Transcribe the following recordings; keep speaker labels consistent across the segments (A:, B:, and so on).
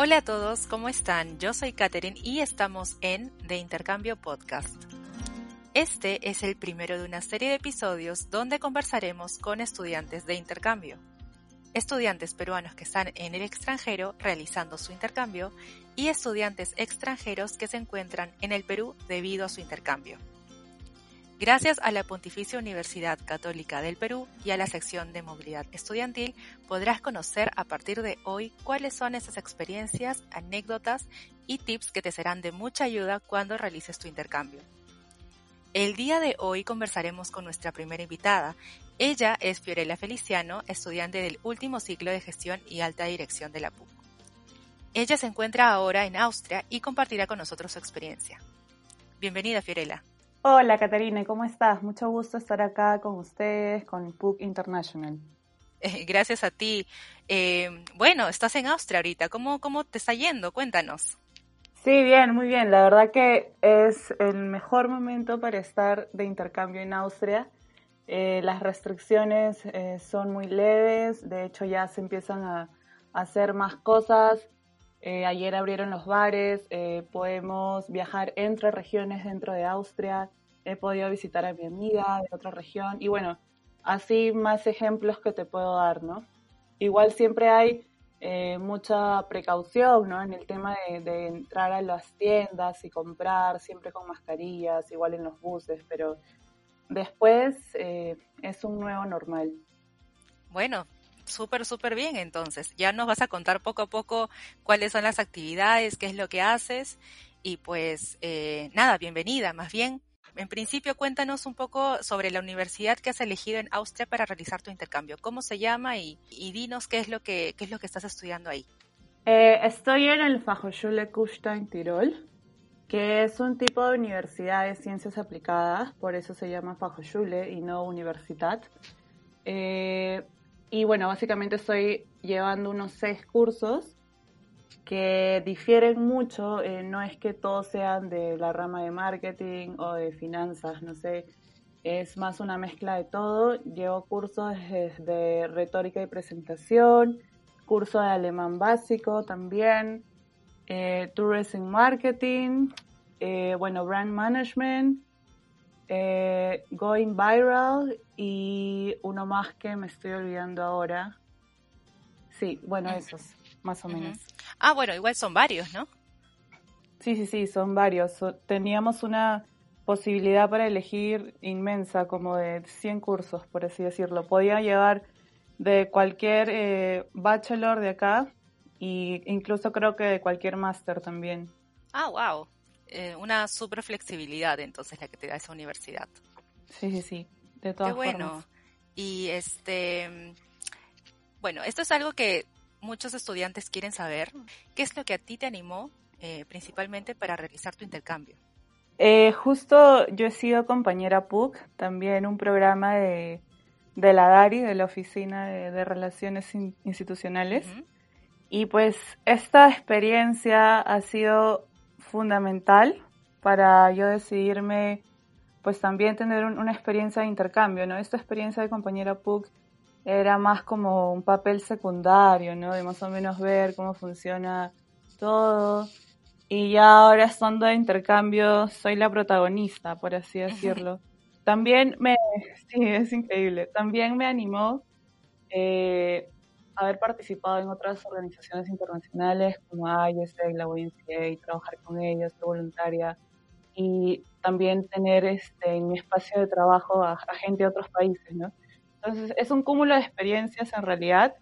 A: Hola a todos, ¿cómo están? Yo soy Katherine y estamos en The Intercambio Podcast. Este es el primero de una serie de episodios donde conversaremos con estudiantes de intercambio. Estudiantes peruanos que están en el extranjero realizando su intercambio y estudiantes extranjeros que se encuentran en el Perú debido a su intercambio. Gracias a la Pontificia Universidad Católica del Perú y a la sección de movilidad estudiantil, podrás conocer a partir de hoy cuáles son esas experiencias, anécdotas y tips que te serán de mucha ayuda cuando realices tu intercambio. El día de hoy conversaremos con nuestra primera invitada. Ella es Fiorella Feliciano, estudiante del último ciclo de gestión y alta dirección de la PUC. Ella se encuentra ahora en Austria y compartirá con nosotros su experiencia. Bienvenida, Fiorella.
B: Hola Catarina, ¿cómo estás? Mucho gusto estar acá con ustedes, con PUC International.
A: Eh, gracias a ti. Eh, bueno, estás en Austria ahorita. ¿Cómo, ¿Cómo te está yendo? Cuéntanos.
B: Sí, bien, muy bien. La verdad que es el mejor momento para estar de intercambio en Austria. Eh, las restricciones son muy leves, de hecho ya se empiezan a hacer más cosas. Eh, ayer abrieron los bares, eh, podemos viajar entre regiones dentro de Austria, he podido visitar a mi amiga de otra región y bueno, así más ejemplos que te puedo dar, ¿no? Igual siempre hay eh, mucha precaución, ¿no? En el tema de, entrar a las tiendas y comprar, siempre con mascarillas, igual en los buses, pero después es un nuevo normal.
A: Bueno, súper, súper bien entonces. Ya nos vas a contar poco a poco cuáles son las actividades, qué es lo que haces y pues eh, nada, bienvenida. Más bien, en principio cuéntanos un poco sobre la universidad que has elegido en Austria para realizar tu intercambio. ¿Cómo se llama y, dinos qué es lo que es lo que estás estudiando ahí?
B: Eh, estoy en el Fachhochschule Kufstein Tirol, que es un tipo de universidad de ciencias aplicadas, por eso se llama Fachhochschule y no universidad. Eh, y bueno, básicamente estoy llevando unos seis cursos que difieren mucho, eh, no es que todos sean de la rama de marketing o de finanzas, no sé, es más una mezcla de todo. Llevo cursos de, retórica y presentación, curso de alemán básico también, eh, tourism marketing, eh, bueno, brand management, eh, Going Viral y uno más que me estoy olvidando ahora. Sí, bueno, esos, más o menos.
A: Ah, bueno, igual son varios, ¿no?
B: Sí, sí, sí, son varios. Teníamos una posibilidad para elegir inmensa, como de 100 cursos, por así decirlo. Podía llevar de cualquier eh, bachelor de acá e incluso creo que de cualquier máster también.
A: Ah, wow. Eh, una super flexibilidad entonces la que te da esa universidad.
B: Sí, sí, sí, de todas
A: Qué bueno. Y este, bueno, esto es algo que muchos estudiantes quieren saber. ¿Qué es lo que a ti te animó eh, principalmente para realizar tu intercambio?
B: Eh, justo yo he sido compañera PUC, también un programa de, de la DARI, de la Oficina de, Relaciones Institucionales. Y pues esta experiencia ha sido fundamental para yo decidirme, pues también tener una experiencia de intercambio, ¿no? Esta experiencia de compañera PUC era más como un papel secundario, ¿no? De más o menos ver cómo funciona todo. Y ya ahora estando de intercambio, soy la protagonista, por así decirlo. También me, sí, es increíble, también me animó eh, haber participado en otras organizaciones internacionales como ISEC, la YMCA, y trabajar con ellos, ser voluntaria y también tener este, en mi espacio de trabajo a, gente de otros países, ¿no? Entonces es un cúmulo de experiencias en realidad,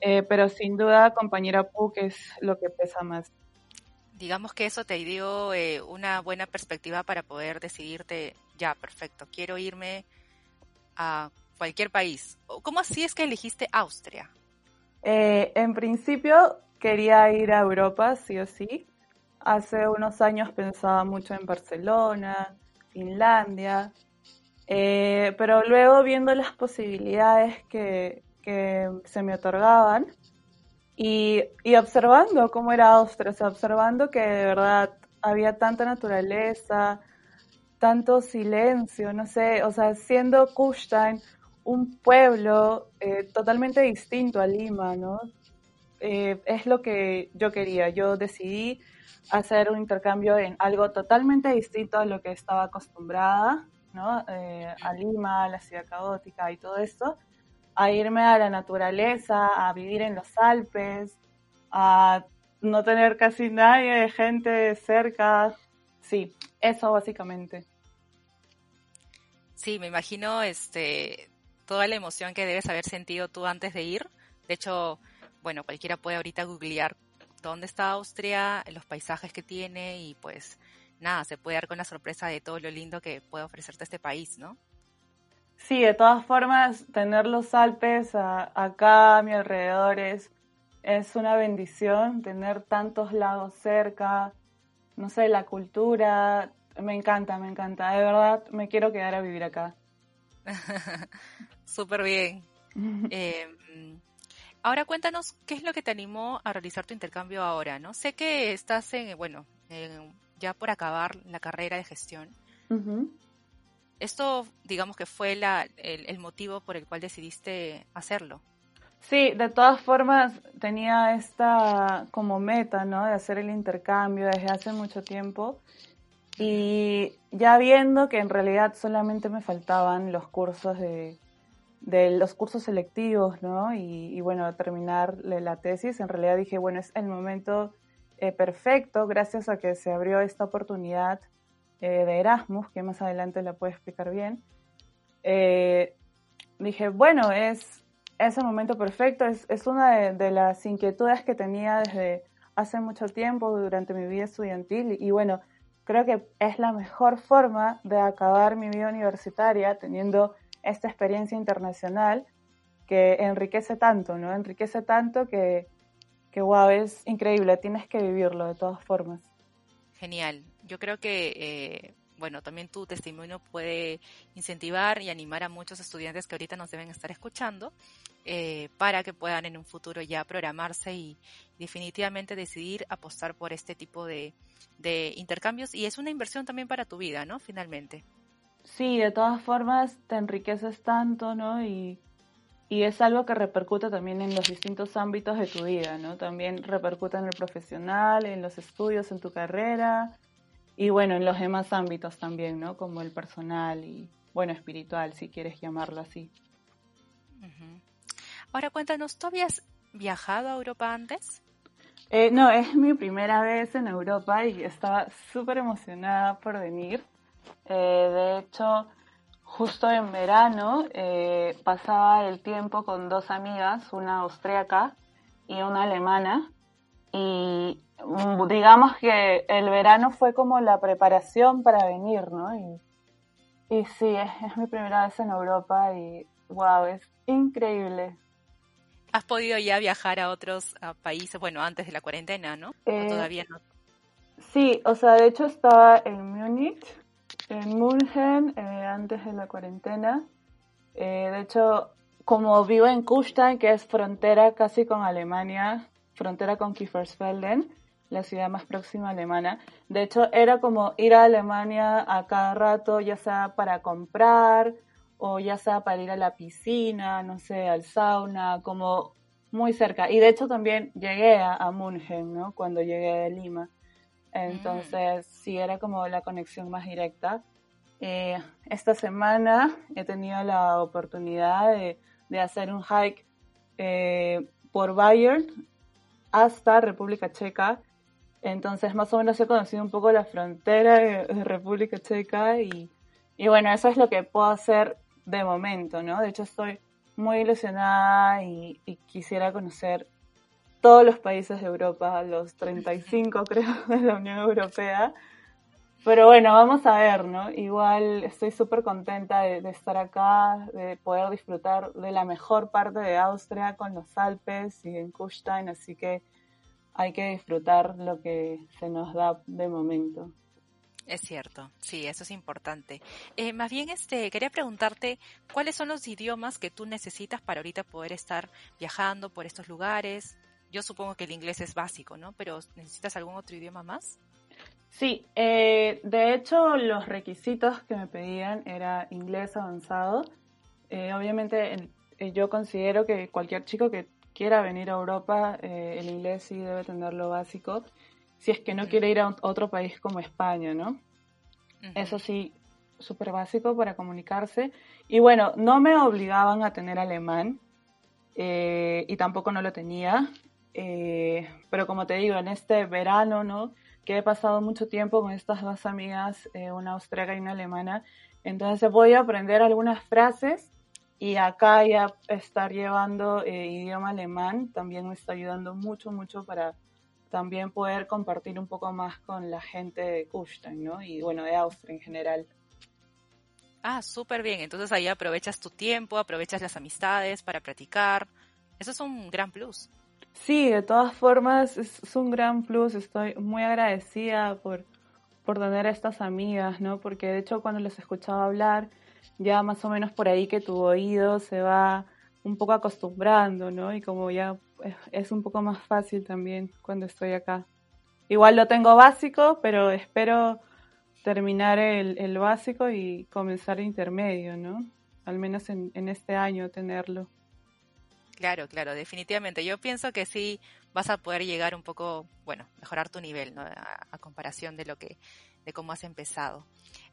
B: eh, pero sin duda compañera PUC es lo que pesa más.
A: Digamos que eso te dio eh, una buena perspectiva para poder decidirte, ya, perfecto, quiero irme a cualquier país. ¿Cómo así es que elegiste Austria?
B: Eh, en principio quería ir a Europa, sí o sí. Hace unos años pensaba mucho en Barcelona, Finlandia, eh, pero luego viendo las posibilidades que, se me otorgaban y, observando cómo era Austria, observando que de verdad había tanta naturaleza, tanto silencio, no sé, o sea, siendo Kufstein un pueblo eh, totalmente distinto a Lima, ¿no? eh, es lo que yo quería. Yo decidí hacer un intercambio en algo totalmente distinto a lo que estaba acostumbrada, ¿no? Eh, a Lima, a la ciudad caótica y todo esto, a irme a la naturaleza, a vivir en los Alpes, a no tener casi nadie de gente cerca. Sí, eso básicamente.
A: Sí, me imagino este toda la emoción que debes haber sentido tú antes de ir. De hecho, bueno, cualquiera puede ahorita googlear dónde está Austria, los paisajes que tiene y pues nada, se puede dar con la sorpresa de todo lo lindo que puede ofrecerte este país, ¿no?
B: Sí, de todas formas, tener los Alpes acá a mi alrededor es, es una bendición, tener tantos lagos cerca, no sé, la cultura, me encanta, me encanta, de verdad me quiero quedar a vivir acá.
A: Súper bien. Em, ahora cuéntanos qué es lo que te animó a realizar tu intercambio ahora, ¿no? Sé que estás en, bueno, ya por acabar la carrera de gestión. Esto, digamos que fue la, el, motivo por el cual decidiste hacerlo.
B: Sí, de todas formas tenía esta como meta, ¿no? De hacer el intercambio desde hace mucho tiempo. Y ya viendo que en realidad solamente me faltaban los cursos de, de los cursos selectivos, ¿no? Y, bueno, terminar la tesis, en realidad dije, bueno, es el momento eh, perfecto, gracias a que se abrió esta oportunidad eh, de Erasmus, que más adelante la puedo explicar bien. Eh, dije, bueno, es ese momento perfecto, es, es una de, las inquietudes que tenía desde hace mucho tiempo durante mi vida estudiantil y bueno, creo que es la mejor forma de acabar mi vida universitaria teniendo esta experiencia internacional que enriquece tanto, ¿no? Enriquece tanto que, que wow, es increíble, tienes que vivirlo de todas formas.
A: Genial. Yo creo que, eh, bueno, también tu testimonio puede incentivar y animar a muchos estudiantes que ahorita nos deben estar escuchando eh, para que puedan en un futuro ya programarse y definitivamente decidir apostar por este tipo de, de intercambios y es una inversión también para tu vida, ¿no? Finalmente.
B: Sí, de todas formas te enriqueces tanto, ¿no? Y, y es algo que repercute también en los distintos ámbitos de tu vida, ¿no? También repercute en el profesional, en los estudios, en tu carrera y bueno, en los demás ámbitos también, ¿no? Como el personal y, bueno, espiritual, si quieres llamarlo así.
A: Ahora cuéntanos, ¿tú habías viajado a Europa antes?
B: Eh, no, es mi primera vez en Europa y estaba súper emocionada por venir. Eh, de hecho, justo en verano eh, pasaba el tiempo con dos amigas, una austriaca y una alemana. Y mm, digamos que el verano fue como la preparación para venir, ¿no? Y, y sí, es, es mi primera vez en Europa y wow, es increíble.
A: ¿Has podido ya viajar a otros países, bueno, antes de la cuarentena, ¿no? Eh, todavía no?
B: Sí, o sea, de hecho estaba en Múnich, en München, eh, antes de la cuarentena. Eh, de hecho, como vivo en Kufstein, que es frontera casi con Alemania, frontera con Kiefersfelden, la ciudad más próxima alemana. De hecho, era como ir a Alemania a cada rato, ya sea para comprar o ya sea para ir a la piscina, no sé, al sauna, como muy cerca. Y de hecho también llegué a, a ¿no? Cuando llegué de Lima. Entonces, mm. sí, era como la conexión más directa. Eh, esta semana he tenido la oportunidad de, hacer un hike eh, por Bayern hasta República Checa. Entonces, más o menos he conocido un poco la frontera de, República Checa y, y bueno, eso es lo que puedo hacer de momento, ¿no? De hecho, estoy muy ilusionada y, quisiera conocer todos los países de Europa, los 35 creo de la Unión Europea. Pero bueno, vamos a ver, ¿no? Igual estoy súper contenta de, estar acá, de poder disfrutar de la mejor parte de Austria con los Alpes y en Kufstein, así que hay que disfrutar lo que se nos da de momento.
A: Es cierto, sí, eso es importante. Eh, más bien, este, quería preguntarte cuáles son los idiomas que tú necesitas para ahorita poder estar viajando por estos lugares. Yo supongo que el inglés es básico, ¿no? Pero ¿necesitas algún otro idioma más?
B: Sí, eh, de hecho los requisitos que me pedían era inglés avanzado. Eh, obviamente yo considero que cualquier chico que quiera venir a Europa, eh, el inglés sí debe tener lo básico, si es que no quiere ir a otro país como España, ¿no? Eso sí, súper básico para comunicarse. Y bueno, no me obligaban a tener alemán eh, y tampoco no lo tenía. Eh, pero como te digo, en este verano, ¿no? Que he pasado mucho tiempo con estas dos amigas, una austriaca y una alemana, entonces voy a aprender algunas frases y acá ya estar llevando eh, idioma alemán también me está ayudando mucho, mucho para también poder compartir un poco más con la gente de Kufstein, ¿no? Y bueno, de Austria en general.
A: Ah, súper bien. Entonces ahí aprovechas tu tiempo, aprovechas las amistades para practicar. Eso es un gran plus.
B: Sí, de todas formas es, un gran plus. Estoy muy agradecida por, por tener a estas amigas, ¿no? Porque de hecho cuando les escuchaba hablar, ya más o menos por ahí que tu oído se va un poco acostumbrando, ¿no? Y como ya es un poco más fácil también cuando estoy acá. Igual lo tengo básico, pero espero terminar el, básico y comenzar el intermedio, ¿no? Al menos en, este año tenerlo.
A: Claro, claro, definitivamente. Yo pienso que sí vas a poder llegar un poco, bueno, mejorar tu nivel, ¿no? A, comparación de lo que, de cómo has empezado.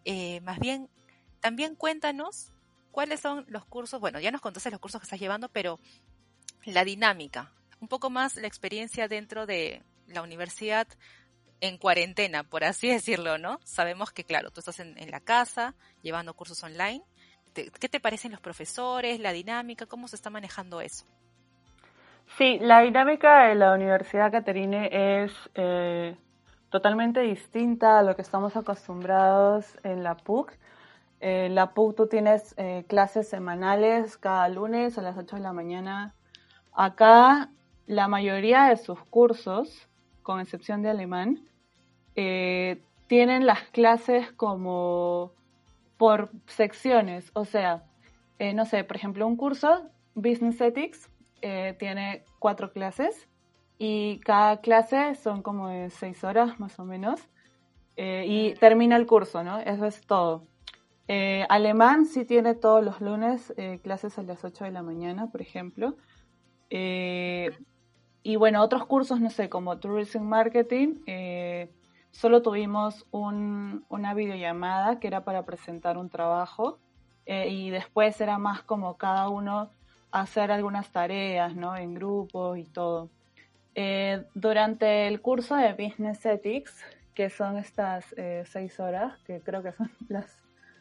A: Eh, más bien, también cuéntanos cuáles son los cursos, bueno, ya nos contaste los cursos que estás llevando, pero la dinámica, un poco más la experiencia dentro de la universidad en cuarentena, por así decirlo, ¿no? Sabemos que, claro, tú estás en, la casa llevando cursos online. ¿Qué te parecen los profesores, la dinámica? ¿Cómo se está manejando eso?
B: Sí, la dinámica de la Universidad Caterine es eh, totalmente distinta a lo que estamos acostumbrados en la PUC. En la PUC tú tienes eh, clases semanales cada lunes a las 8 de la mañana. Acá la mayoría de sus cursos, con excepción de alemán, eh, tienen las clases como por secciones. O sea, eh, no sé, por ejemplo, un curso, Business Ethics, tiene cuatro clases y cada clase son como de seis horas más o menos. y termina el curso, ¿no? Eso es todo. Eh, alemán sí tiene todos los lunes eh, clases a las 8 de la mañana, por ejemplo. Eh, y bueno, otros cursos, no sé, como Tourism Marketing, solo tuvimos una videollamada que era para presentar un trabajo y después era más como cada uno hacer algunas tareas, ¿no? En grupo y todo. durante el curso de Business Ethics, que son estas seis horas, que creo que son las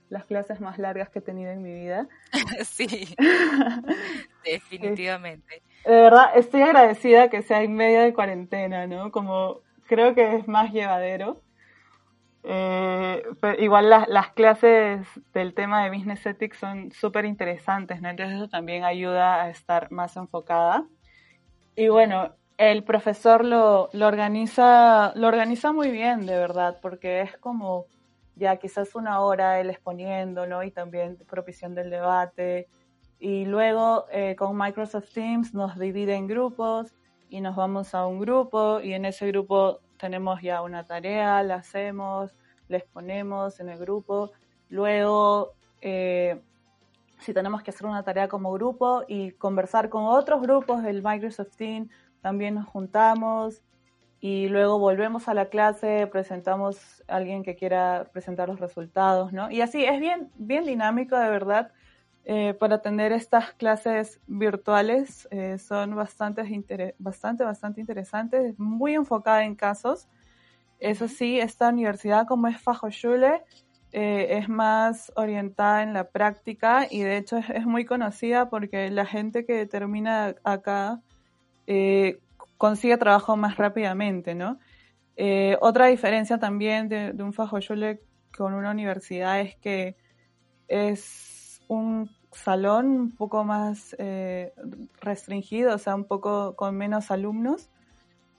B: las clases más largas que he tenido en mi vida.
A: sí, definitivamente.
B: De verdad, estoy agradecida que sea en medio de cuarentena, ¿no? Como creo que es más llevadero. Eh, igual las, las, clases del tema de Business Ethics son súper interesantes, ¿no? Entonces eso también ayuda a estar más enfocada. Y bueno, el profesor lo, lo, organiza, lo organiza muy bien, de verdad, porque es como ya quizás una hora él exponiendo, ¿no? Y también propiciando el debate. Y luego eh, con Microsoft Teams nos divide en grupos y nos vamos a un grupo y en ese grupo tenemos ya una tarea, la hacemos, la exponemos en el grupo. Luego, eh, si tenemos que hacer una tarea como grupo y conversar con otros grupos del Microsoft Teams, también nos juntamos y luego volvemos a la clase, presentamos a alguien que quiera presentar los resultados, ¿no? Y así es bien, bien dinámico de verdad. Eh, para tener estas clases virtuales eh, son bastante, bastante, bastante interesantes, muy enfocada en casos. Eso sí, esta universidad como es Fachhochschule eh, es más orientada en la práctica y de hecho es, es muy conocida porque la gente que termina acá eh, consigue trabajo más rápidamente, ¿no? Eh, otra diferencia también de, un Fachhochschule con una universidad es que es un salón un poco más eh, restringido, o sea, un poco con menos alumnos.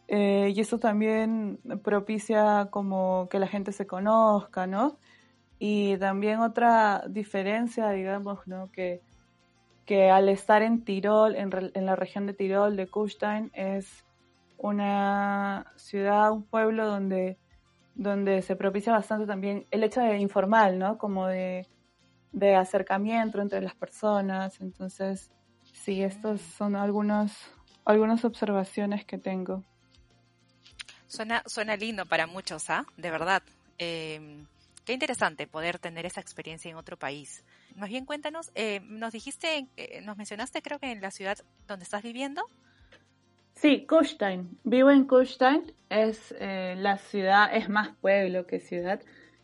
B: Eh, y eso también propicia como que la gente se conozca, ¿no? Y también otra diferencia, digamos, ¿no? Que, que al estar en Tirol, en, en la región de Tirol, de Kufstein, es una ciudad, un pueblo donde, donde se propicia bastante también el hecho de informal, ¿no? Como de, acercamiento entre las personas. Entonces, sí, estos son algunos, algunas observaciones que tengo.
A: Suena, suena lindo para muchos, ¿ah? De verdad. Em, qué interesante poder tener esa experiencia en otro país. Más bien cuéntanos, eh, nos dijiste, eh, nos mencionaste creo que en la ciudad donde estás viviendo.
B: Sí, Kufstein. Vivo en Kufstein. Es eh, la ciudad, es más pueblo que ciudad,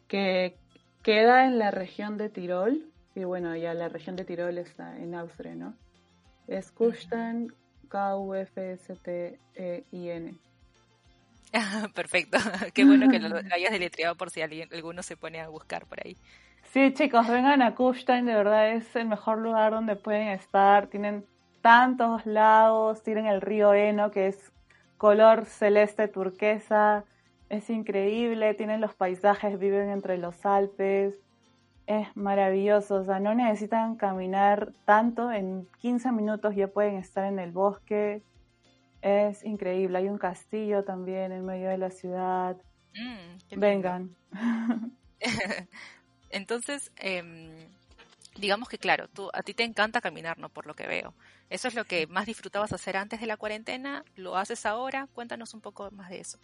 B: que queda en la región de Tirol. Y bueno, ya la región de Tirol está en Austria, ¿no? Es Kufstein, K-U-F-S-T-E-I-N.
A: Perfecto. Qué bueno que lo, hayas deletreado por si alguien, alguno se pone a buscar por ahí.
B: Sí, chicos, vengan a Kufstein, de verdad es el mejor lugar donde pueden estar. Tienen tantos lagos, tienen el río Eno, que es color celeste turquesa. Es increíble, tienen los paisajes, viven entre los Alpes. Es maravilloso, o sea, no necesitan caminar tanto, en 15 minutos ya pueden estar en el bosque es increíble. Hay un castillo también en medio de la ciudad. Mm, Vengan.
A: Entonces, em, digamos que claro, tú, a ti te encanta caminar, ¿no? Por lo que veo. ¿Eso es lo que más disfrutabas hacer antes de la cuarentena? ¿Lo haces ahora? Cuéntanos un poco más de eso.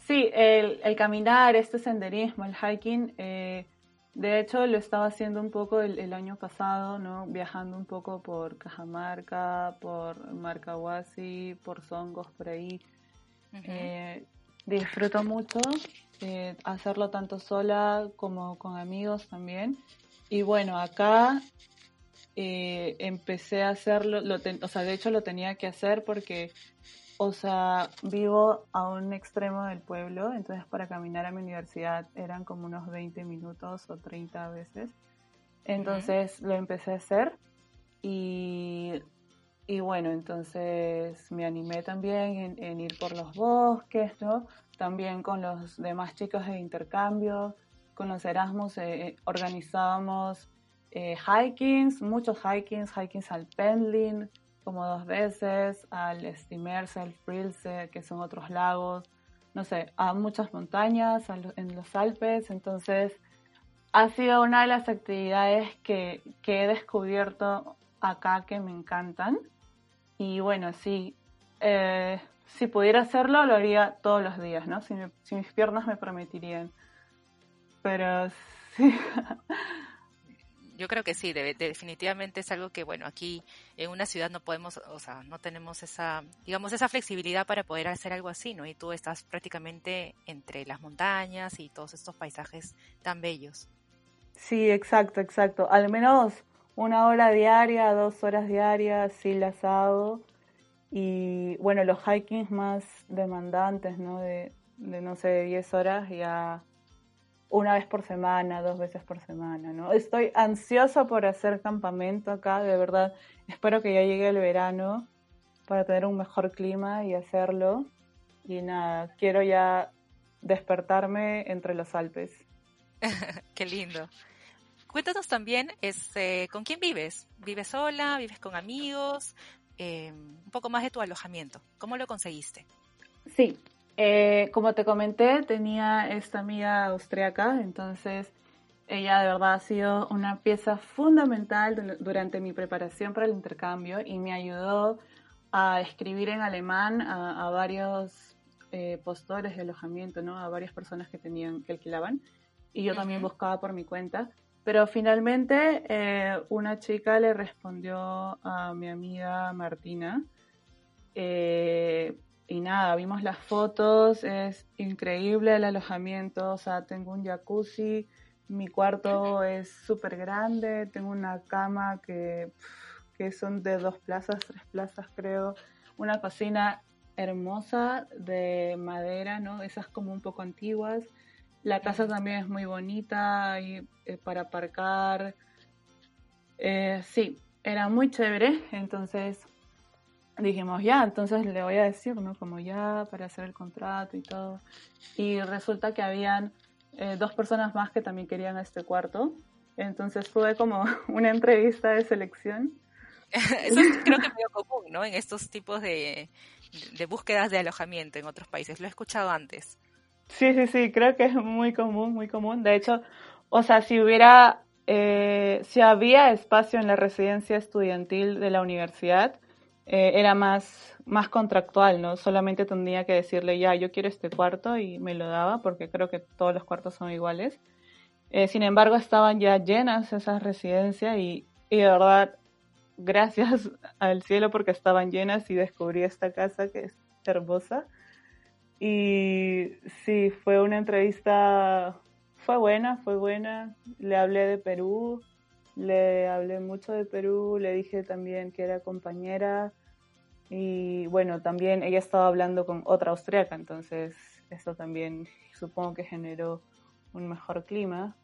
B: Sí, el, el caminar, este senderismo, el hiking, eh, de hecho, lo estaba haciendo un poco el, año pasado, ¿no? Viajando un poco por Cajamarca, por Marcahuasi, por Songos, por ahí. Eh, disfruto mucho eh, hacerlo tanto sola como con amigos también. Y bueno, acá eh, empecé a hacerlo, lo o sea, de hecho lo tenía que hacer porque o sea, vivo a un extremo del pueblo, entonces para caminar a mi universidad eran como unos 20 minutos o 30 veces. Entonces lo empecé a hacer y, y, bueno, entonces me animé también en, ir por los bosques, ¿no? También con los demás chicos de intercambio, con los Erasmus eh, eh, organizábamos eh, hikings, muchos hikings, hikings al Pendling, como dos veces, al Stimerse, al Frilse, que son otros lagos, no sé, a muchas montañas, en los Alpes, entonces ha sido una de las actividades que, he descubierto acá que me encantan. Y bueno, sí, eh, si pudiera hacerlo, lo haría todos los días, ¿no? Si, si mis piernas me permitirían. Pero sí,
A: yo creo que sí, definitivamente es algo que, bueno, aquí en una ciudad no podemos, o sea, no tenemos esa, digamos, esa flexibilidad para poder hacer algo así, ¿no? Y tú estás prácticamente entre las montañas y todos estos paisajes tan bellos.
B: Sí, exacto, exacto. Al menos una hora diaria, dos horas diarias, sí las hago. Y bueno, los hikings más demandantes, ¿no? De, de no sé, 10 horas ya una vez por semana, dos veces por semana, ¿no? Estoy ansiosa por hacer campamento acá, de verdad. Espero que ya llegue el verano para tener un mejor clima y hacerlo. Y nada, quiero ya despertarme entre los Alpes.
A: Qué lindo. Cuéntanos también, este, ¿con quién vives? ¿Vives sola? ¿Vives con amigos? Eh, un poco más de tu alojamiento. ¿Cómo lo conseguiste?
B: Sí, eh, como te comenté, tenía esta amiga austriaca, entonces ella de verdad ha sido una pieza fundamental durante mi preparación para el intercambio y me ayudó a escribir en alemán a, varios eh, postores de alojamiento, ¿no? a varias personas que tenían que alquilaban y yo también buscaba por mi cuenta. Pero finalmente eh, una chica le respondió a mi amiga Martina eh, y nada, vimos las fotos, es increíble el alojamiento, o sea, tengo un jacuzzi, mi cuarto es súper grande, tengo una cama que, que son de dos plazas, tres plazas creo, una cocina hermosa de madera, ¿no? Esas como un poco antiguas. La casa también es muy bonita y, eh, para aparcar. Eh, sí, era muy chévere, entonces dijimos, ya, entonces le voy a decir, ¿no? Como ya para hacer el contrato y todo. Y resulta que habían eh, dos personas más que también querían este cuarto. Entonces fue como una entrevista de selección.
A: Eso creo que es muy común, ¿no? En estos tipos de, de búsquedas de alojamiento en otros países. Lo he escuchado antes.
B: Sí, sí, sí, creo que es muy común, muy común. De hecho, o sea, si hubiera, eh, si había espacio en la residencia estudiantil de la universidad, eh, era más, más contractual, ¿no? Solamente tendría que decirle, ya, yo quiero este cuarto y me lo daba, porque creo que todos los cuartos son iguales. Eh, sin embargo, estaban ya llenas esas residencias y, y de verdad, gracias al cielo porque estaban llenas y descubrí esta casa que es hermosa. Y sí, fue una entrevista, fue buena, fue buena. Le hablé de Perú, le hablé mucho de Perú, le dije también que era compañera y bueno, también ella estaba hablando con otra austriaca, entonces eso también supongo que generó un mejor clima.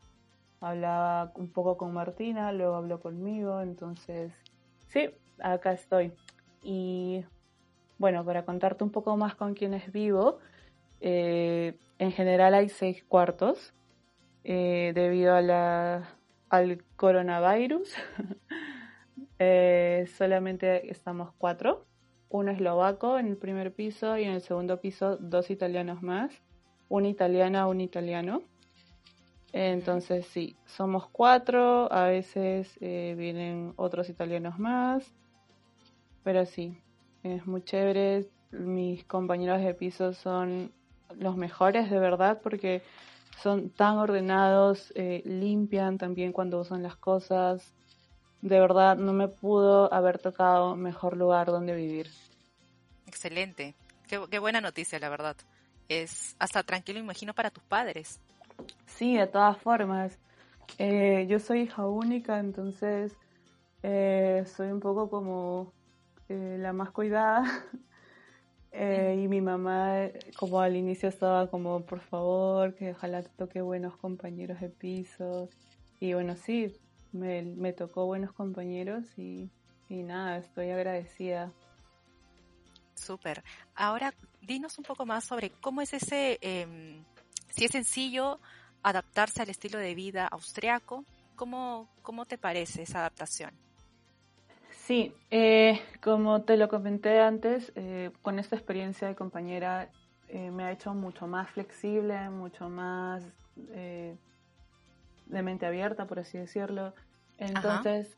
B: Hablaba un poco con Martina, luego habló conmigo, entonces sí, acá estoy. Y bueno, para contarte un poco más con quienes vivo, eh, en general hay seis cuartos eh, debido a la, al coronavirus. Eh, solamente estamos cuatro. Uno eslovaco en el primer piso y en el segundo piso dos italianos más. Una italiana, un italiano. Entonces sí, somos cuatro, a veces vienen otros italianos más, pero sí, es muy chévere. Mis compañeros de piso son los mejores de verdad porque son tan ordenados, eh, limpian también cuando usan las cosas. De verdad, no me pudo haber tocado mejor lugar donde vivir.
A: Excelente. Qué, buena noticia, la verdad. Es hasta tranquilo, imagino, para tus padres.
B: Sí, de todas formas. Eh, yo soy hija única, entonces eh, soy un poco como la más cuidada. Eh, y mi mamá, como al inicio estaba como, por favor, que ojalá te toque buenos compañeros de piso. Y bueno, sí, me, me tocó buenos compañeros y, y nada, estoy agradecida.
A: Súper. Ahora, dinos un poco más sobre cómo es ese, eh, si es sencillo adaptarse al estilo de vida austriaco, ¿cómo, cómo te parece esa adaptación?
B: Sí, eh, como te lo comenté antes, eh, con esta experiencia de compañera eh, me ha hecho mucho más flexible, mucho más de mente abierta, por así decirlo. Entonces,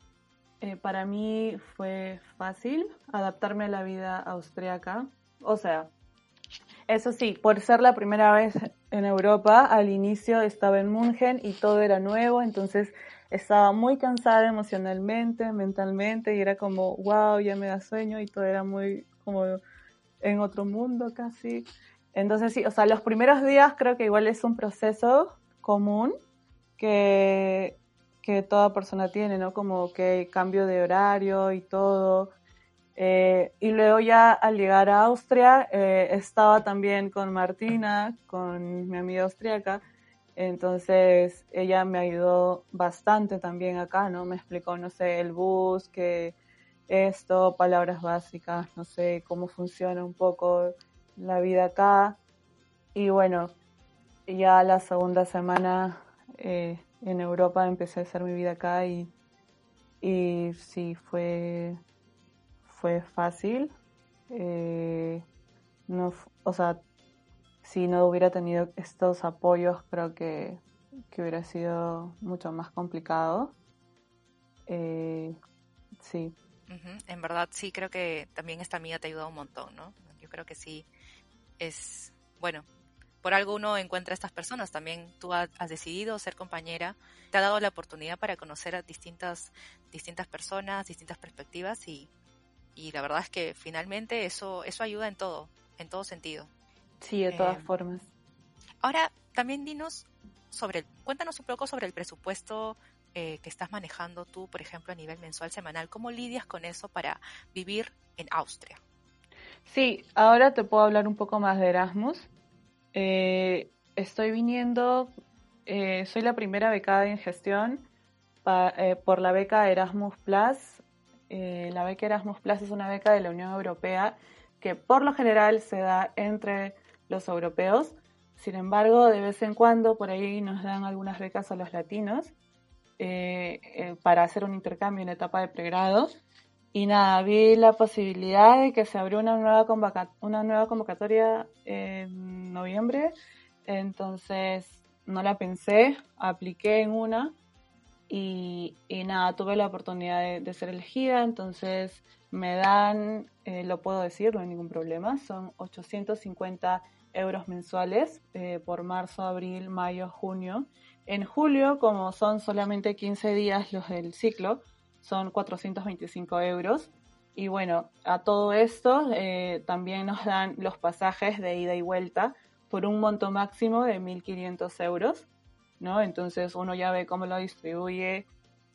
B: para mí fue fácil adaptarme a la vida austriaca. O sea, eso sí, por ser la primera vez en Europa, al inicio estaba en München y todo era nuevo, entonces estaba muy cansada emocionalmente, mentalmente, y era como, wow, ya me da sueño, y todo era muy como en otro mundo casi. Entonces sí, o sea, los primeros días creo que igual es un proceso común que, que toda persona tiene, ¿no? Como que cambio de horario y todo. Eh, y luego ya al llegar a Austria, eh, estaba también con Martina, con mi amiga austríaca, entonces ella me ayudó bastante también acá, ¿no? Me explicó, no sé, el bus, que esto, palabras básicas, no sé cómo funciona un poco la vida acá. Y bueno, ya la segunda semana eh, en Europa empecé a hacer mi vida acá y, y sí, fue, fue fácil. Eh, no, o sea, si no hubiera tenido estos apoyos, creo que, hubiera sido mucho más complicado. Eh, sí.
A: En verdad, sí, creo que también esta amiga te ha ayudado un montón, ¿no? Yo creo que sí es, bueno, por algo uno encuentra a estas personas. También tú has, decidido ser compañera, te ha dado la oportunidad para conocer a distintas, distintas personas, distintas perspectivas y, y la verdad es que finalmente eso, eso ayuda en todo, en todo sentido.
B: Sí, de todas em, formas.
A: Ahora, también dinos sobre, cuéntanos un poco sobre el presupuesto eh, que estás manejando tú, por ejemplo, a nivel mensual, semanal. ¿Cómo lidias con eso para vivir en Austria?
B: Sí, ahora te puedo hablar un poco más de Erasmus. Eh, estoy viniendo, eh, soy la primera becada en gestión por la beca Erasmus Plus. La beca Erasmus Plus es una beca de la Unión Europea que por lo general se da entre los europeos. Sin embargo, de vez en cuando por ahí nos dan algunas becas a los latinos eh, eh, para hacer un intercambio en etapa de pregrado. Y nada, vi la posibilidad de que se abrió una nueva, una nueva convocatoria en noviembre. Entonces no la pensé, apliqué en una Y, nada, tuve la oportunidad de, ser elegida, entonces me dan, eh, lo puedo decir, no hay ningún problema, son 850 euros mensuales eh, por marzo, abril, mayo, junio. En julio, como son solamente 15 días los del ciclo, son 425 euros. Y bueno, a todo esto eh, también nos dan los pasajes de ida y vuelta por un monto máximo de 1.500 euros, ¿no? Entonces uno ya ve cómo lo distribuye,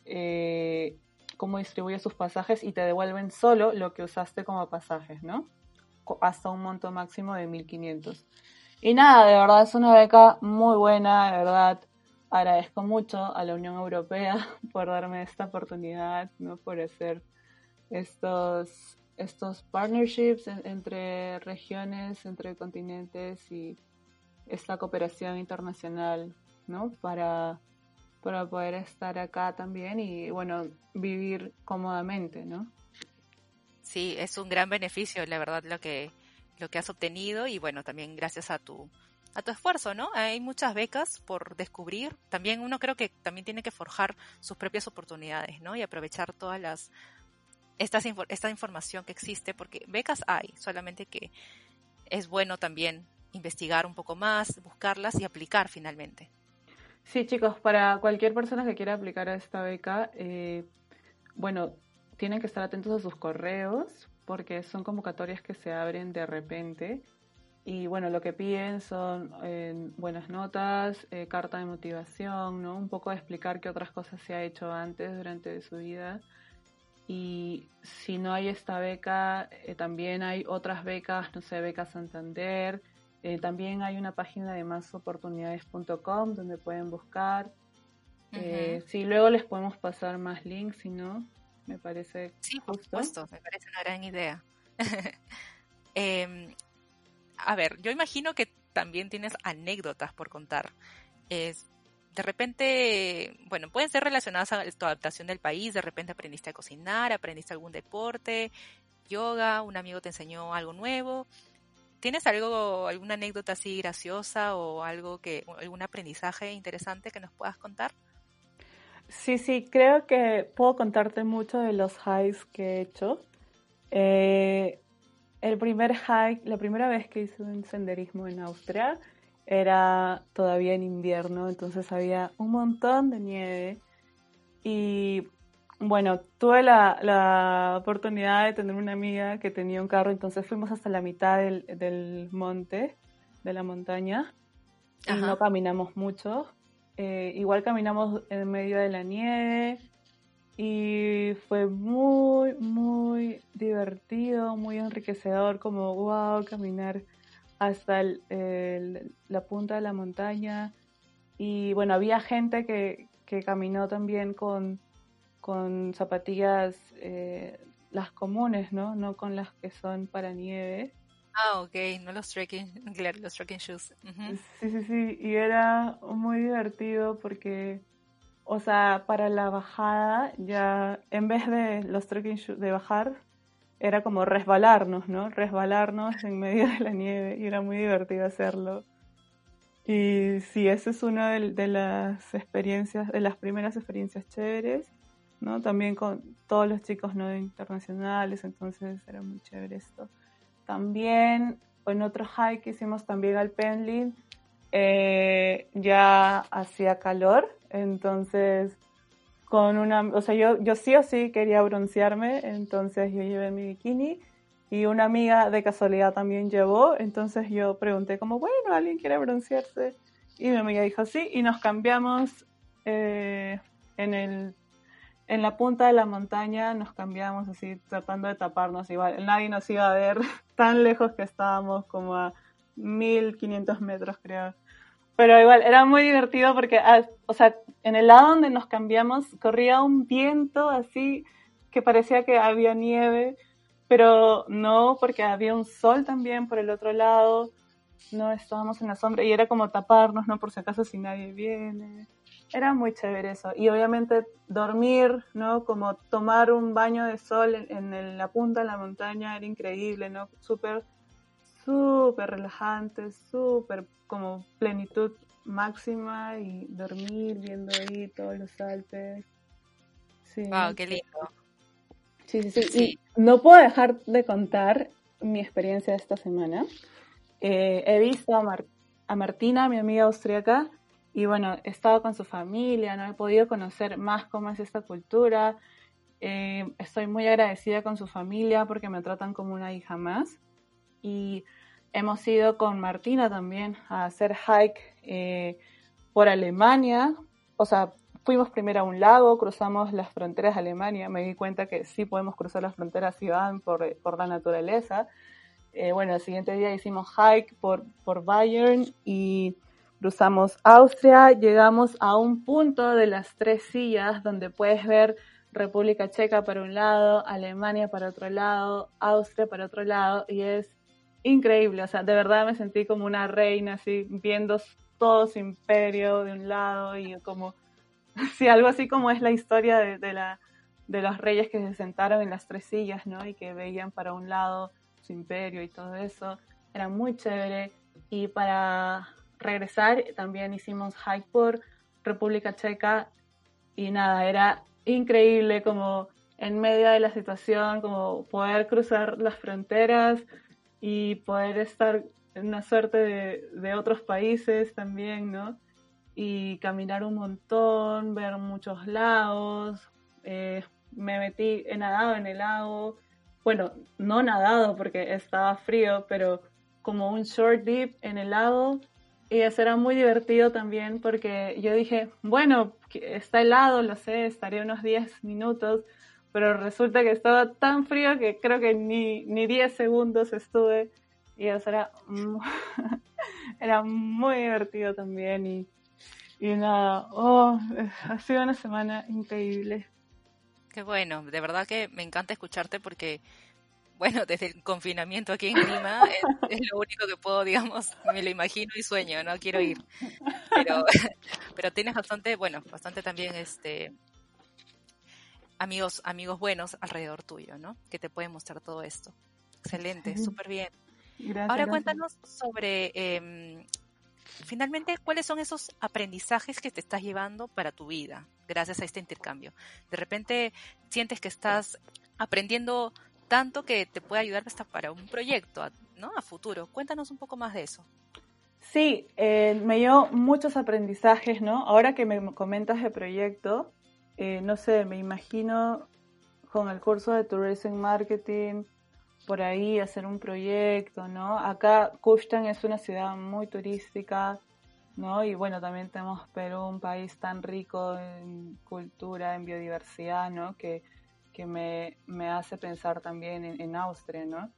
B: eh, cómo distribuye sus pasajes y te devuelven solo lo que usaste como pasajes, ¿no? Hasta un monto máximo de 1.500. Y nada, de verdad es una beca muy buena, verdad agradezco mucho a la Unión Europea por darme esta oportunidad, ¿no? Por hacer estos, estos partnerships entre regiones, entre continentes y esta cooperación internacional, ¿no? Para, para poder estar acá también y, bueno, vivir cómodamente, ¿no?
A: Sí, es un gran beneficio, la verdad, lo que, lo que has obtenido y, bueno, también gracias a tu, a tu esfuerzo, ¿no? Hay muchas becas por descubrir. También uno creo que también tiene que forjar sus propias oportunidades, ¿no? Y aprovechar todas las estas, esta información que existe, porque becas hay, solamente que es bueno también investigar un poco más, buscarlas y aplicar finalmente.
B: Sí, chicos, para cualquier persona que quiera aplicar a esta beca, eh, bueno, tienen que estar atentos a sus correos porque son convocatorias que se abren de repente. Y bueno, lo que piden son eh, buenas notas, eh, carta de motivación, ¿no? Un poco de explicar qué otras cosas se ha hecho antes durante su vida y si no hay esta beca, eh, también hay otras becas, no sé, Beca Santander. Eh, también hay una página de másoportunidades.com donde pueden buscar. Eh, sí, luego les podemos pasar más links, si no, me parece.
A: Sí, por supuesto, me parece una gran idea. Em, a ver, yo imagino que también tienes anécdotas por contar. Es, de repente, bueno, pueden ser relacionadas a tu adaptación del país, de repente aprendiste a cocinar, aprendiste algún deporte, yoga, un amigo te enseñó algo nuevo. ¿Tienes algo, alguna anécdota así graciosa o algo que, algún aprendizaje interesante que nos puedas contar?
B: Sí, sí, creo que puedo contarte mucho de los hikes que he hecho. Eh, el primer hike, la primera vez que hice un senderismo en Austria, era todavía en invierno, entonces había un montón de nieve y bueno, tuve la, oportunidad de tener una amiga que tenía un carro, entonces fuimos hasta la mitad del, monte, de la montaña, y no caminamos mucho. Eh, igual caminamos en medio de la nieve y fue muy, muy divertido, muy enriquecedor, como wow, caminar hasta la punta de la montaña. Y bueno, había gente que, caminó también con, con zapatillas, eh, las comunes, ¿no? No con las que son para nieve.
A: Ah, ok, no los trekking, los trekking shoes.
B: Sí, sí, sí, y era muy divertido porque, o sea, para la bajada ya, en vez de los trekking shoes, de bajar, era como resbalarnos, ¿no? Resbalarnos en medio de la nieve y era muy divertido hacerlo. Y sí, esa es una de, las experiencias, de las primeras experiencias chéveres, ¿no? También con todos los chicos no internacionales, entonces era muy chévere esto. También en otro hike que hicimos también al Penlin, eh, ya hacía calor, entonces con una, o sea, yo, yo sí o sí quería broncearme, entonces yo llevé mi bikini y una amiga de casualidad también llevó, entonces yo pregunté como, bueno, ¿alguien quiere broncearse? Y mi amiga dijo sí, y nos cambiamos eh, en, el, en la punta de la montaña, nos cambiamos así, tratando de taparnos, igual nadie nos iba a ver tan lejos que estábamos como a 1500 metros creo. Pero igual, era muy divertido porque, ah, o sea, en el lado donde nos cambiamos corría un viento así que parecía que había nieve, pero no, porque había un sol también por el otro lado. No estábamos en la sombra y era como taparnos, ¿no? Por si acaso si nadie viene. Era muy chévere eso. Y obviamente dormir, ¿no? Como tomar un baño de sol en, en la punta de la montaña era increíble, ¿no? Súper súper relajante, súper como plenitud máxima y dormir viendo ahí todos los Alpes.
A: Sí, wow, qué lindo.
B: Sí, sí, sí, no puedo dejar de contar mi experiencia de esta semana. Eh, he visto a, a Martina, mi amiga austríaca, y bueno, he estado con su familia, no he podido conocer más cómo es esta cultura. Eh, estoy muy agradecida con su familia porque me tratan como una hija más. Y hemos ido con Martina también a hacer hike eh, por Alemania. O sea, fuimos primero a un lago, cruzamos las fronteras de Alemania. Me di cuenta que sí podemos cruzar las fronteras si van por, por la naturaleza. Eh, bueno, el siguiente día hicimos hike por, por Bayern y cruzamos Austria. Llegamos a un punto de las tres sillas donde puedes ver República Checa para un lado, Alemania para otro lado, Austria para otro lado, y es increíble, o sea, de verdad me sentí como una reina, así, viendo todo su imperio de un lado y como, sí, algo así como es la historia de, la, de los reyes que se sentaron en las tres sillas, ¿no? Y que veían para un lado su imperio y todo eso, era muy chévere. Y para regresar también hicimos hike por República Checa y nada, era increíble como en medio de la situación, como poder cruzar las fronteras y poder estar en una suerte de, otros países también, ¿no? Y caminar un montón, ver muchos lagos, eh, me metí, he nadado en el lago, bueno, no nadado porque estaba frío, pero como un short dip en el lago y eso era muy divertido también porque yo dije, bueno, está helado, lo sé, estaré unos 10 minutos, pero resulta que estaba tan frío que creo que ni, ni 10 segundos estuve y eso era, era muy divertido también y, y nada, oh, ha sido una semana increíble.
A: Qué bueno, de verdad que me encanta escucharte porque bueno, desde el confinamiento aquí en Lima es, lo único que puedo, digamos, me lo imagino y sueño, no quiero ir. Pero, pero tienes bastante, bueno, bastante también este amigos, amigos buenos alrededor tuyo, ¿no? Que te pueden mostrar todo esto. Excelente, súper bien. Ahora cuéntanos sobre, em, finalmente, cuáles son esos aprendizajes que te estás llevando para tu vida gracias a este intercambio. De repente sientes que estás aprendiendo tanto que te puede ayudar hasta para un proyecto, ¿no? A futuro. Cuéntanos un poco más de eso.
B: Sí, eh, me dio muchos aprendizajes, ¿no? Ahora que me comentas de proyecto, eh, no sé, me imagino con el curso de Tourism Marketing, por ahí hacer un proyecto, ¿no? Acá Kushtan es una ciudad muy turística, ¿no? Y bueno, también tenemos Perú, un país tan rico en cultura, en biodiversidad, ¿no? Que que me, me hace pensar también en, Austria, ¿no?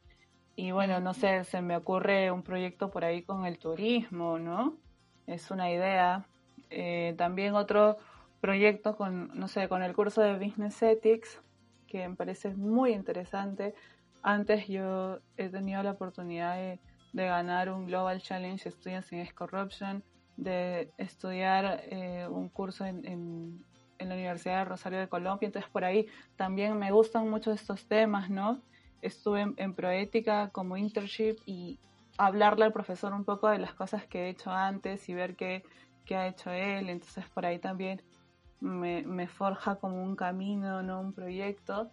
B: Y bueno, no sé, se me ocurre un proyecto por ahí con el turismo, ¿no? Es una idea. Eh, también otro proyecto con, no sé, con el curso de Business Ethics, que me parece muy interesante. Antes yo he tenido la oportunidad de, ganar un Global Challenge Students in Corruption, de estudiar eh, un curso en, en la Universidad de Rosario de Colombia, entonces por ahí también me gustan mucho estos temas, ¿no? Estuve en, Proética como internship y hablarle al profesor un poco de las cosas que he hecho antes y ver qué, qué ha hecho él, entonces por ahí también me, me, forja como un camino, ¿no? Un proyecto.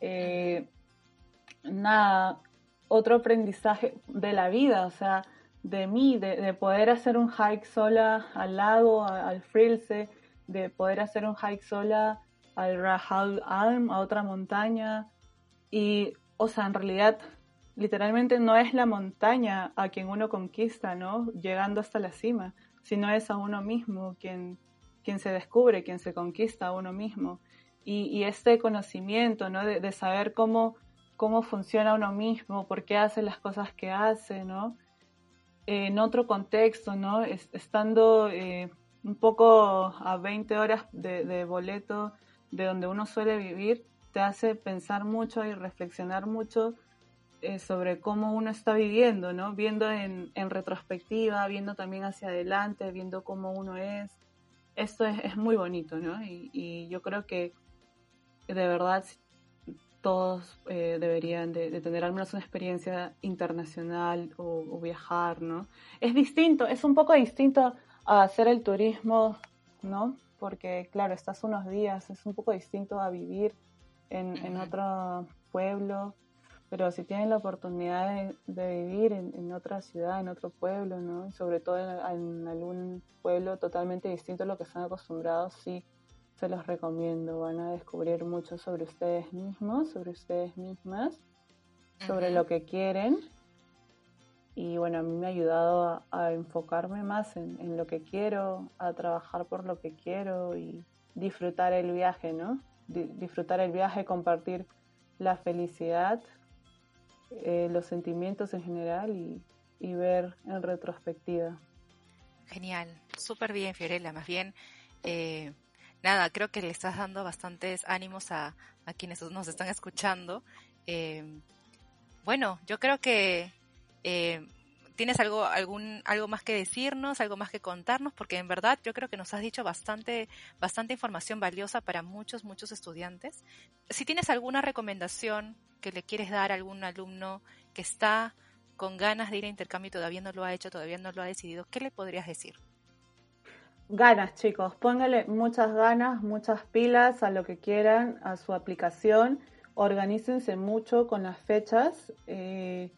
B: Eh, nada, otro aprendizaje de la vida, o sea, de mí, de, de poder hacer un hike sola al lago, al Frilse, de poder hacer un hike sola al Rahal Alm, a otra montaña. Y, o sea, en realidad, literalmente no es la montaña a quien uno conquista, ¿no? Llegando hasta la cima, sino es a uno mismo quien, quien se descubre, quien se conquista a uno mismo. Y, este conocimiento, ¿no? De, saber cómo, cómo funciona uno mismo, por qué hace las cosas que hace, ¿no? en otro contexto, ¿no? estando eh, un poco a 20 horas de, boleto de donde uno suele vivir, te hace pensar mucho y reflexionar mucho eh, sobre cómo uno está viviendo, ¿no? Viendo en, retrospectiva, viendo también hacia adelante, viendo cómo uno es. Esto es, muy bonito, ¿no? Y, yo creo que de verdad todos eh, deberían de, tener al menos una experiencia internacional o, viajar, ¿no? Es distinto, es un poco distinto a hacer el turismo, ¿no? Porque claro, estás unos días, es un poco distinto a vivir en, otro pueblo, pero si tienen la oportunidad de, vivir en, otra ciudad, en otro pueblo, ¿no? sobre todo en, algún pueblo totalmente distinto a lo que están acostumbrados, sí, se los recomiendo. Van a descubrir mucho sobre ustedes mismos, sobre ustedes mismas, sobre lo que quieren. Y bueno, a mí me ha ayudado a, enfocarme más en, en, lo que quiero, a trabajar por lo que quiero y disfrutar el viaje, ¿no? disfrutar el viaje, compartir la felicidad, eh, los sentimientos en general y, ver en retrospectiva.
A: Genial, súper bien Fiorella, más bien, eh, nada, creo que le estás dando bastantes ánimos a, quienes nos están escuchando. Eh, bueno, yo creo que ¿Tienes algo, algún, algo más que decirnos, algo más que contarnos? Porque en verdad yo creo que nos has dicho bastante, bastante información valiosa para muchos, muchos estudiantes. Si tienes alguna recomendación que le quieres dar a algún alumno que está con ganas de ir a intercambio y todavía no lo ha hecho, todavía no lo ha decidido, ¿qué le podrías decir?
B: Ganas, chicos, póngale muchas ganas, muchas pilas a lo que quieran, a su aplicación, organícense mucho con las fechas. Eh,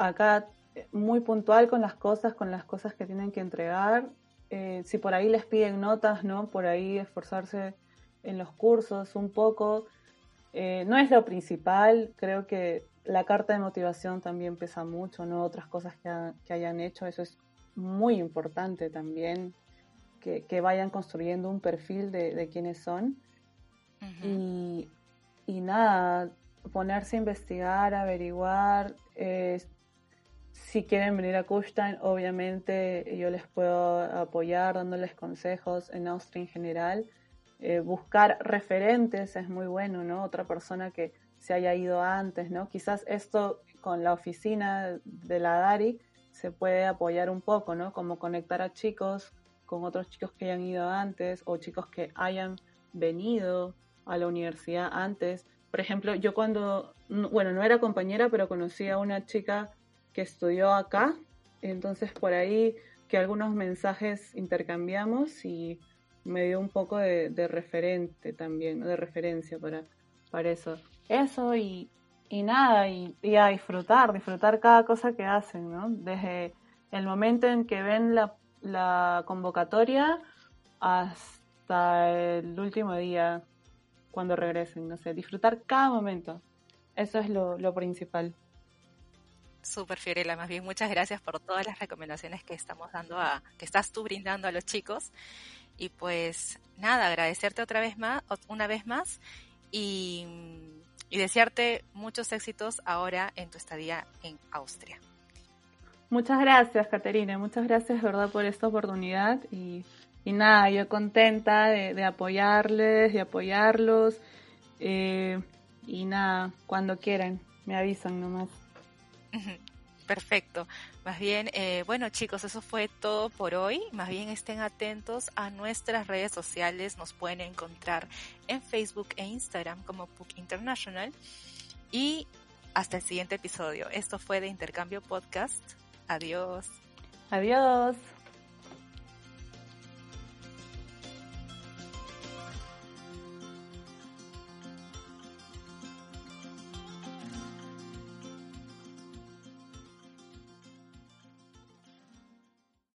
B: acá muy puntual con las cosas, con las cosas que tienen que entregar. Eh, si por ahí les piden notas, ¿no? Por ahí esforzarse en los cursos un poco. Eh, no es lo principal, creo que la carta de motivación también pesa mucho, ¿no? Otras cosas que, hayan hecho, eso es muy importante también, que, vayan construyendo un perfil de, de quiénes son. y, y, nada, ponerse a investigar, averiguar, eh, si quieren venir a Kufstein, obviamente yo les puedo apoyar dándoles consejos en Austria en general. Eh, buscar referentes es muy bueno, ¿no? Otra persona que se haya ido antes, ¿no? Quizás esto con la oficina de la DARI se puede apoyar un poco, ¿no? Como conectar a chicos con otros chicos que hayan ido antes o chicos que hayan venido a la universidad antes. Por ejemplo, yo cuando, bueno, no era compañera, pero conocí a una chica que estudió acá, entonces por ahí que algunos mensajes intercambiamos y me dio un poco de, referente también, de referencia para, para eso. Eso y, nada, y, a disfrutar, disfrutar cada cosa que hacen, ¿no? Desde el momento en que ven la, la convocatoria hasta el último día cuando regresen, no sé, disfrutar cada momento. Eso es lo, lo principal.
A: Súper Fiorella, más bien muchas gracias por todas las recomendaciones que estamos dando a, que estás tú brindando a los chicos. Y pues nada, agradecerte otra vez más, una vez más y, y desearte muchos éxitos ahora en tu estadía en Austria.
B: Muchas gracias, Caterina. Muchas gracias, verdad, por esta oportunidad. Y, y nada, yo contenta de, de apoyarles, de apoyarlos. Eh, y nada, cuando quieran, me avisan nomás.
A: Perfecto. Más bien, eh, bueno chicos, eso fue todo por hoy. Más bien estén atentos a nuestras redes sociales. Nos pueden encontrar en Facebook e Instagram como PUC International. Y hasta el siguiente episodio. Esto fue de Intercambio Podcast. Adiós.
B: Adiós.